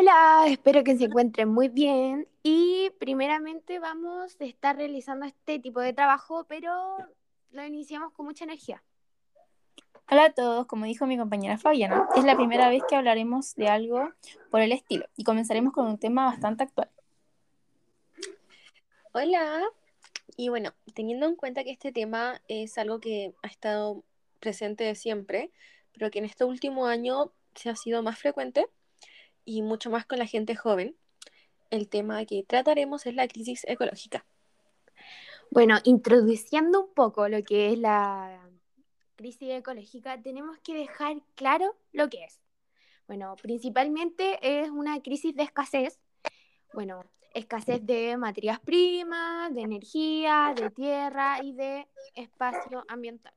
Hola, espero que se encuentren muy bien y primeramente vamos a estar realizando este tipo de trabajo, pero lo iniciamos con mucha energía. Hola a todos, como dijo mi compañera Fabiana, es la primera vez que hablaremos de algo por el estilo y comenzaremos con un tema bastante actual. Hola, y bueno, teniendo en cuenta que este tema es algo que ha estado presente de siempre, pero que en este último año se ha sido más frecuente, y mucho más con la gente joven, el tema que trataremos es la crisis ecológica. Bueno, introduciendo un poco lo que es la crisis ecológica, tenemos que dejar claro lo que es. Bueno, principalmente es una crisis de escasez. Bueno, escasez de materias primas, de energía, de tierra y de espacio ambiental.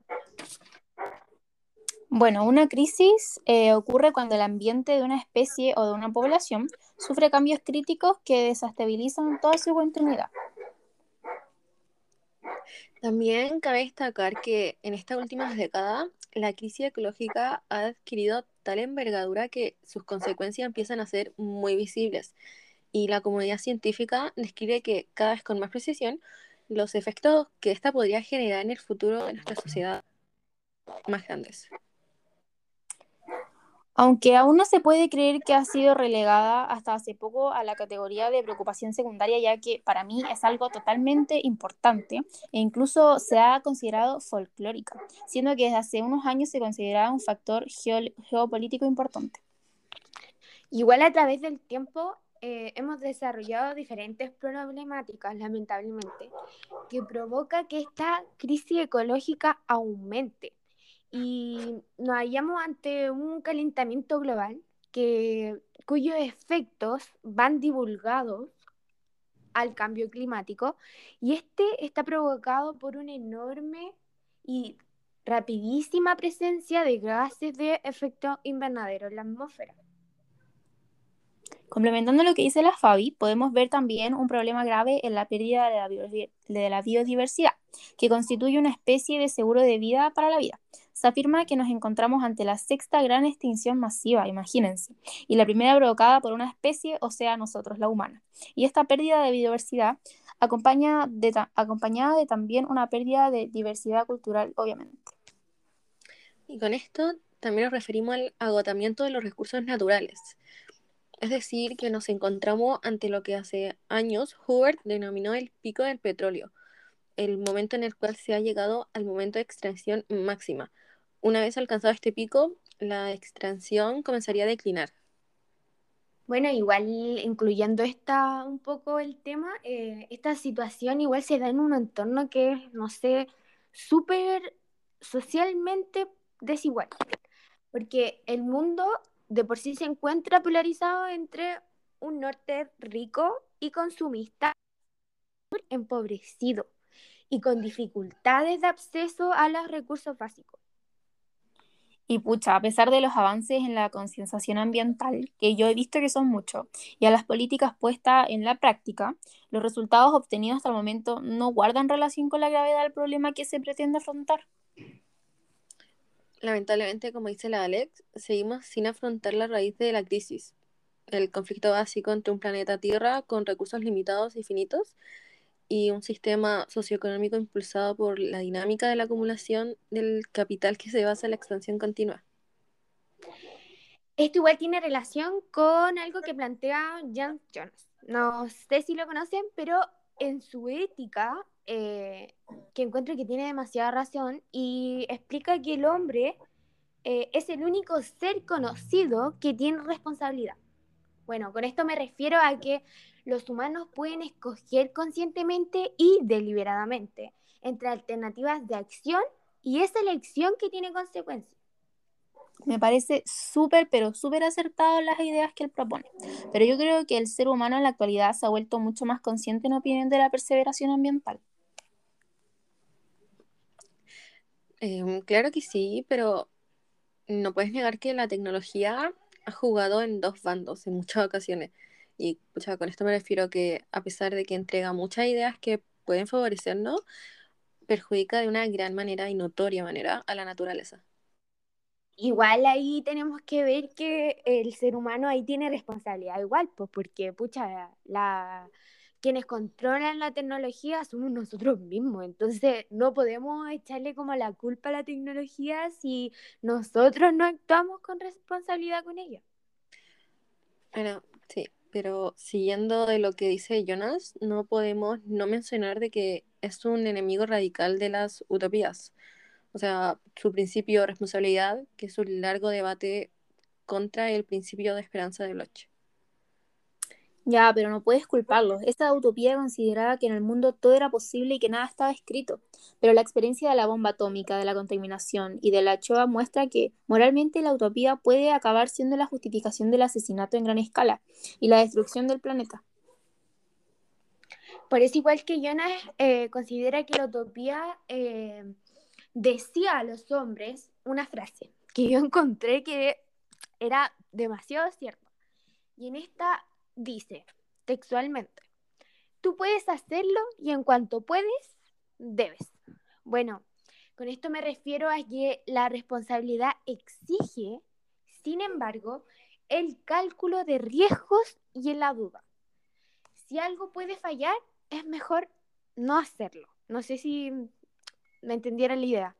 Bueno, una crisis eh, ocurre cuando el ambiente de una especie o de una población sufre cambios críticos que desestabilizan toda su continuidad. También cabe destacar que en estas últimas décadas la crisis ecológica ha adquirido tal envergadura que sus consecuencias empiezan a ser muy visibles y la comunidad científica describe que cada vez con más precisión los efectos que esta podría generar en el futuro de nuestra sociedad más grandes. Aunque aún no se puede creer que ha sido relegada hasta hace poco a la categoría de preocupación secundaria, ya que para mí es algo totalmente importante e incluso se ha considerado folclórica, siendo que desde hace unos años se considera un factor geopolítico importante. Igual a través del tiempo eh, hemos desarrollado diferentes problemáticas, lamentablemente, que provoca que esta crisis ecológica aumente y nos hallamos ante un calentamiento global que, cuyos efectos van divulgados al cambio climático y este está provocado por una enorme y rapidísima presencia de gases de efecto invernadero en la atmósfera. Complementando lo que dice la Fabi, podemos ver también un problema grave en la pérdida de la, biodiversidad, que constituye una especie de seguro de vida para la vida. Se afirma que nos encontramos ante la sexta gran extinción masiva, imagínense, y la primera provocada por una especie, o sea, nosotros, la humana. Y esta pérdida de biodiversidad acompaña acompañada de también una pérdida de diversidad cultural, obviamente. Y con esto también nos referimos al agotamiento de los recursos naturales es decir, que nos encontramos ante lo que hace años Hubert denominó el pico del petróleo, el momento en el cual se ha llegado al momento de extracción máxima. Una vez alcanzado este pico, la extracción comenzaría a declinar. Bueno, igual incluyendo esta un poco el tema, eh, esta situación igual se da en un entorno que es, no sé, súper socialmente desigual. Porque el mundo de por sí se encuentra polarizado entre un norte rico y consumista empobrecido y con dificultades de acceso a los recursos básicos. Y pucha, a pesar de los avances en la concienciación ambiental, que yo he visto que son muchos, y a las políticas puestas en la práctica, los resultados obtenidos hasta el momento no guardan relación con la gravedad del problema que se pretende afrontar. Lamentablemente, como dice la Alex, seguimos sin afrontar la raíz de la crisis, el conflicto básico entre un planeta Tierra con recursos limitados y finitos y un sistema socioeconómico impulsado por la dinámica de la acumulación del capital que se basa en la expansión continua. Esto igual tiene relación con algo que plantea Jan Jones. No sé si lo conocen, pero en su ética eh, que encuentro que tiene demasiada razón y explica que el hombre eh, es el único ser conocido que tiene responsabilidad. Bueno, con esto me refiero a que los humanos pueden escoger conscientemente y deliberadamente entre alternativas de acción y esa elección que tiene consecuencias. Me parece súper, pero súper acertado las ideas que él propone. Pero yo creo que el ser humano en la actualidad se ha vuelto mucho más consciente en opinión de la perseveración ambiental. Em, claro que sí, pero no puedes negar que la tecnología ha jugado en dos bandos en muchas ocasiones. Y con esto me refiero a que a pesar de que entrega muchas ideas que pueden favorecernos, perjudica de una gran manera y notoria manera a la naturaleza. igual ahí tenemos que ver que el ser humano ahí tiene responsabilidad igual, pues porque, pucha, la, quienes controlan la tecnología somos nosotros mismos, entonces no podemos echarle como la culpa a la tecnología si nosotros no actuamos con responsabilidad con ella. Bueno, sí, pero siguiendo de lo que dice Jonas, no podemos no mencionar de que es un enemigo radical de las utopías. O sea, su principio de responsabilidad, que es un largo debate contra el principio de esperanza de Bloch. Ya, pero no puedes culparlos. Esta utopía consideraba que en el mundo todo era posible y que nada estaba escrito. Pero la experiencia de la bomba atómica, de la contaminación y de la Shoah muestra que moralmente la utopía puede acabar siendo la justificación del asesinato en gran escala y la destrucción del planeta. Por eso igual que Jonas eh, considera que la utopía eh, decía a los hombres una frase que yo encontré que era demasiado cierta. Y en esta dice textualmente, tú puedes hacerlo y en cuanto puedes, debes. Bueno, con esto me refiero a que la responsabilidad exige, sin embargo, el cálculo de riesgos y la duda. Si algo puede fallar, es mejor no hacerlo. No sé si me entendieron la idea.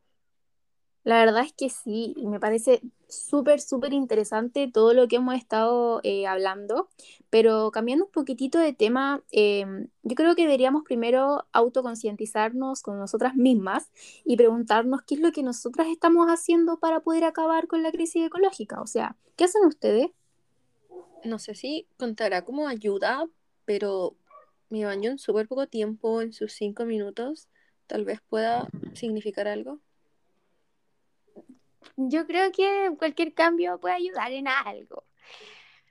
La verdad es que sí, me parece súper, súper interesante todo lo que hemos estado eh, hablando, pero cambiando un poquitito de tema, em, yo creo que deberíamos primero autoconcientizarnos con nosotras mismas y preguntarnos qué es lo que nosotras estamos haciendo para poder acabar con la crisis ecológica. O sea, ¿qué hacen ustedes? No sé si contará como ayuda, pero me baño en súper poco tiempo, en sus cinco minutos, tal vez pueda significar algo. Yo creo que cualquier cambio puede ayudar en algo.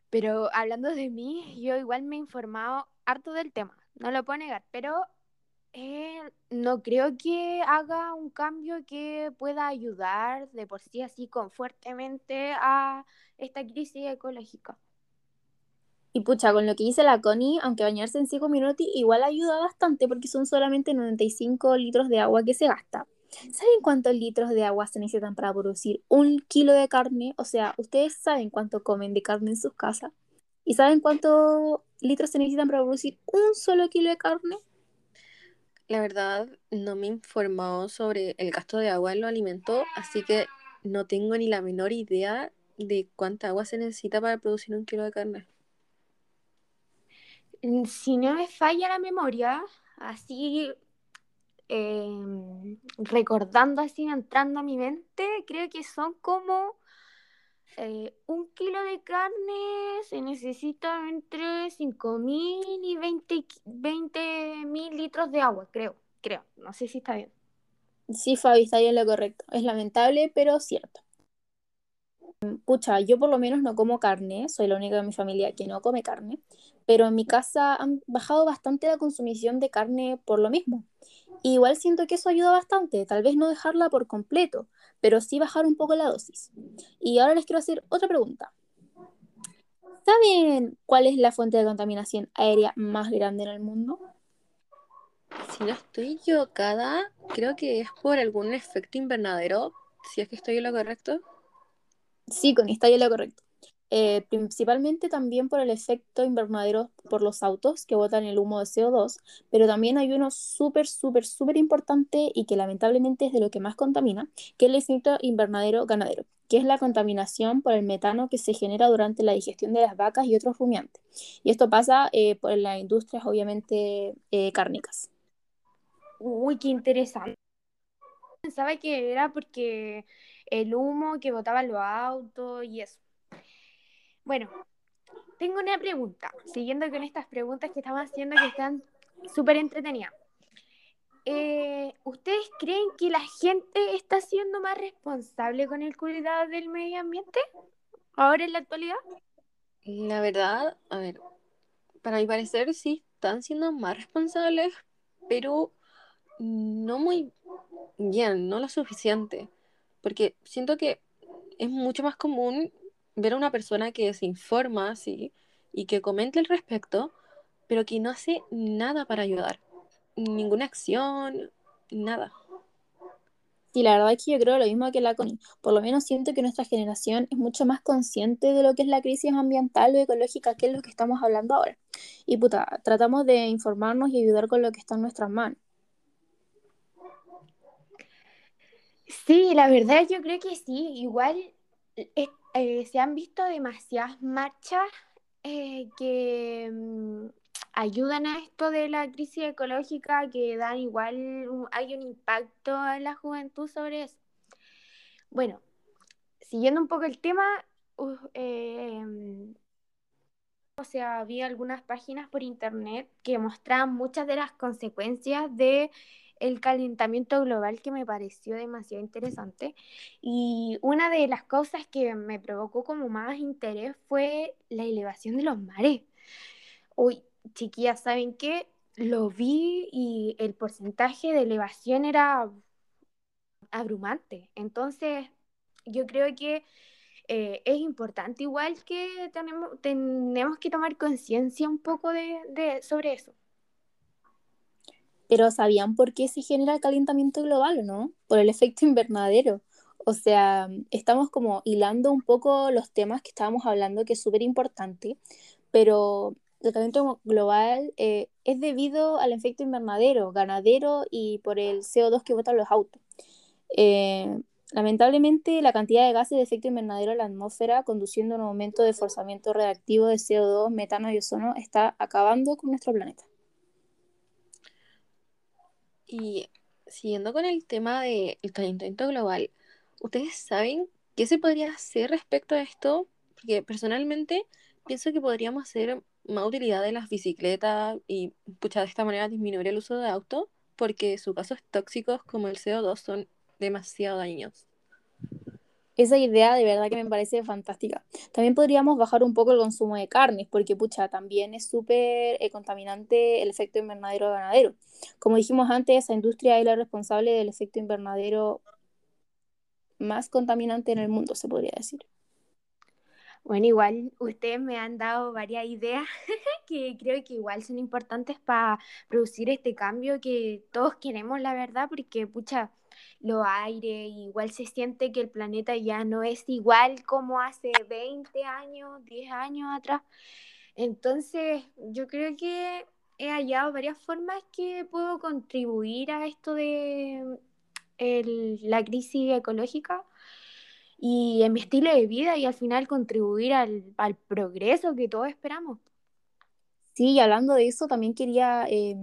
Pero hablando de mí, yo igual me he informado harto del tema, no lo puedo negar, pero eh, no creo que haga un cambio que pueda ayudar de por sí así con fuertemente a esta crisis ecológica. Y pucha, con lo que dice la Connie, aunque bañarse en 5 minutos igual ayuda bastante porque son solamente 95 litros de agua que se gasta. ¿Saben cuántos litros de agua se necesitan para producir un kilo de carne? O sea, ¿ustedes saben cuánto comen de carne en sus casas? ¿Y saben cuántos litros se necesitan para producir un solo kilo de carne? La verdad, no me he informado sobre el gasto de agua en los alimentos, así que no tengo ni la menor idea de cuánta agua se necesita para producir un kilo de carne. Si no me falla la memoria, así Em, recordando así, entrando a mi mente, creo que son como eh, un kilo de carne se necesita entre 5.000 y 20.000 mil litros de agua, creo, creo, no sé si está bien. Sí, Fabi, está bien lo correcto. Es lamentable, pero cierto. Pucha, yo por lo menos no como carne, soy la única de mi familia que no come carne, pero en mi casa han bajado bastante la consumición de carne por lo mismo igual siento que eso ayuda bastante, tal vez no dejarla por completo, pero sí bajar un poco la dosis. Y ahora les quiero hacer otra pregunta. ¿Saben cuál es la fuente de contaminación aérea más grande en el mundo? Si no estoy equivocada, creo que es por algún efecto invernadero, si es que estoy en lo correcto. Sí, con está en lo correcto. Eh, principalmente también por el efecto invernadero por los autos que botan el humo de CO2, pero también hay uno súper, súper, súper importante y que lamentablemente es de lo que más contamina, que es el efecto invernadero ganadero, que es la contaminación por el metano que se genera durante la digestión de las vacas y otros rumiantes. Y esto pasa eh, por las industrias, obviamente, eh, cárnicas. Uy, qué interesante. Pensaba que era porque el humo que botaban los autos y eso. Bueno, tengo una pregunta, siguiendo con estas preguntas que estamos haciendo que están súper entretenidas. Eh, ¿Ustedes creen que la gente está siendo más responsable con el cuidado del medio ambiente ahora en la actualidad? La verdad, a ver, para mi parecer sí están siendo más responsables, pero no muy bien, no lo suficiente, porque siento que es mucho más común ver a una persona que se informa así y que comenta al respecto, pero que no hace nada para ayudar. Ninguna acción, nada. Sí, la verdad es que yo creo lo mismo que la Connie. Por lo menos siento que nuestra generación es mucho más consciente de lo que es la crisis ambiental o ecológica, que es lo que estamos hablando ahora. Y puta, tratamos de informarnos y ayudar con lo que está en nuestras manos. Sí, la verdad yo creo que sí. Igual eh, eh, se han visto demasiadas marchas eh, que mm, ayudan a esto de la crisis ecológica, que dan igual, hay un impacto en la juventud sobre eso. Bueno, siguiendo un poco el tema, uh, eh, o sea, vi algunas páginas por internet que mostraban muchas de las consecuencias de el calentamiento global que me pareció demasiado interesante. Y una de las cosas que me provocó como más interés fue la elevación de los mares. Uy, chiquillas, ¿saben qué? Lo vi y el porcentaje de elevación era abrumante. Entonces, yo creo que eh, es importante igual que tenemos, tenemos que tomar conciencia un poco de, de- sobre eso. Pero ¿sabían por qué se genera el calentamiento global no? Por el efecto invernadero. O sea, estamos como hilando un poco los temas que estábamos hablando, que es súper importante, pero el calentamiento global eh, es debido al efecto invernadero, ganadero y por el CO2 que botan los autos. Eh, lamentablemente, la cantidad de gases de efecto invernadero en la atmósfera, conduciendo a un aumento de forzamiento reactivo de CO2, metano y ozono, está acabando con nuestro planeta. Y siguiendo con el tema del calentamiento global, ¿ustedes saben qué se podría hacer respecto a esto? Porque personalmente pienso que podríamos hacer más utilidad de las bicicletas y pucha, de esta manera disminuir el uso de autos, porque sus gases tóxicos como el CO2 son demasiado dañinos. Esa idea de verdad que me parece fantástica. También podríamos bajar un poco el consumo de carnes, porque pucha, también es súper eh, contaminante el efecto invernadero ganadero. Como dijimos antes, esa industria es la responsable del efecto invernadero más contaminante en el mundo, se podría decir. Bueno, igual ustedes me han dado varias ideas que creo que igual son importantes para producir este cambio que todos queremos, la verdad, porque pucha, los aires, igual se siente que el planeta ya no es igual como hace 20 años, 10 años atrás. Entonces, yo creo que he hallado varias formas que puedo contribuir a esto de el- la crisis ecológica y en mi estilo de vida y al final contribuir al, al progreso que todos esperamos. Sí, y hablando de eso, también quería eh,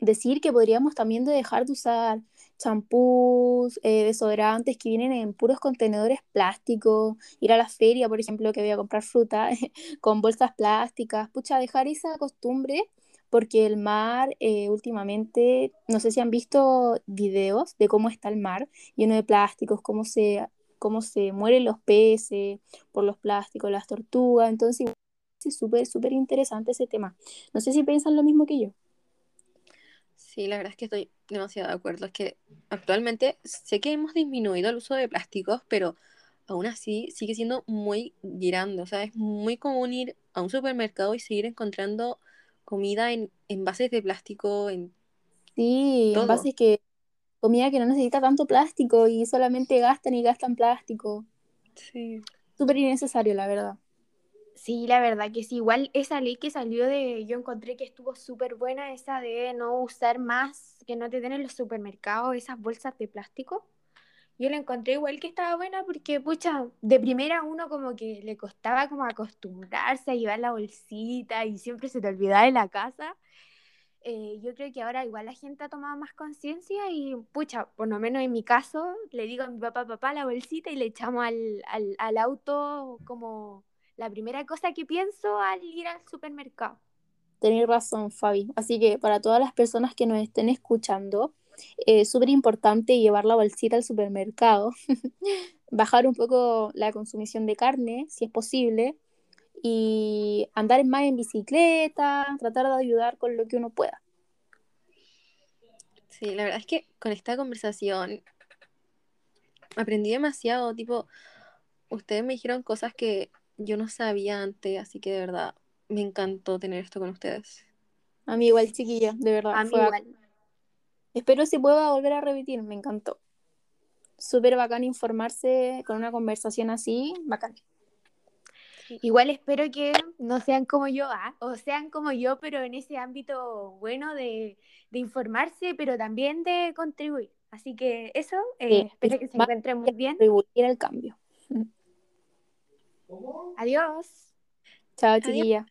decir que podríamos también de dejar de usar champús, eh, desodorantes que vienen en puros contenedores plásticos, ir a la feria, por ejemplo, que voy a comprar fruta con bolsas plásticas, pucha, dejar esa costumbre porque el mar eh, últimamente, no sé si han visto videos de cómo está el mar lleno de plásticos, cómo se, cómo se mueren los peces por los plásticos, las tortugas, entonces es súper, súper interesante ese tema. No sé si piensan lo mismo que yo. Sí, la verdad es que estoy demasiado de acuerdo. Es que actualmente sé que hemos disminuido el uso de plásticos, pero aún así sigue siendo muy grande. O sea, es muy común ir a un supermercado y seguir encontrando comida en envases de plástico, en Sí, todo. envases que, comida que no necesita tanto plástico y solamente gastan y gastan plástico. Sí. Súper innecesario, la verdad. Sí, la verdad que sí. Igual esa ley que salió de, yo encontré que estuvo súper buena, esa de no usar más, que no te den en los supermercados esas bolsas de plástico. Yo la encontré igual que estaba buena porque, pucha, de primera uno como que le costaba como acostumbrarse a llevar la bolsita y siempre se te olvidaba de la casa. Eh, yo creo que ahora igual la gente ha tomado más conciencia y, pucha, por lo menos en mi caso, le digo a mi papá, papá, la bolsita y le echamos al, al, al auto como la primera cosa que pienso al ir al supermercado. Tenés razón, Fabi. Así que para todas las personas que nos estén escuchando, es eh, súper importante llevar la bolsita al supermercado, bajar un poco la consumición de carne, si es posible, y andar más en bicicleta, tratar de ayudar con lo que uno pueda. Sí, la verdad es que con esta conversación aprendí demasiado, tipo, ustedes me dijeron cosas que yo no sabía antes, así que de verdad me encantó tener esto con ustedes. A mí igual, chiquilla, de verdad. A mí fue igual. Espero se pueda volver a repetir, me encantó. súper bacán informarse con una conversación así, bacán. Igual espero que no sean como yo, ah, o sean como yo, pero en ese ámbito bueno de, de informarse, pero también de contribuir. Así que eso, eh, Sí, espero que se encuentren muy bien. Contribuir al cambio. Adiós. Chao, chiquilla.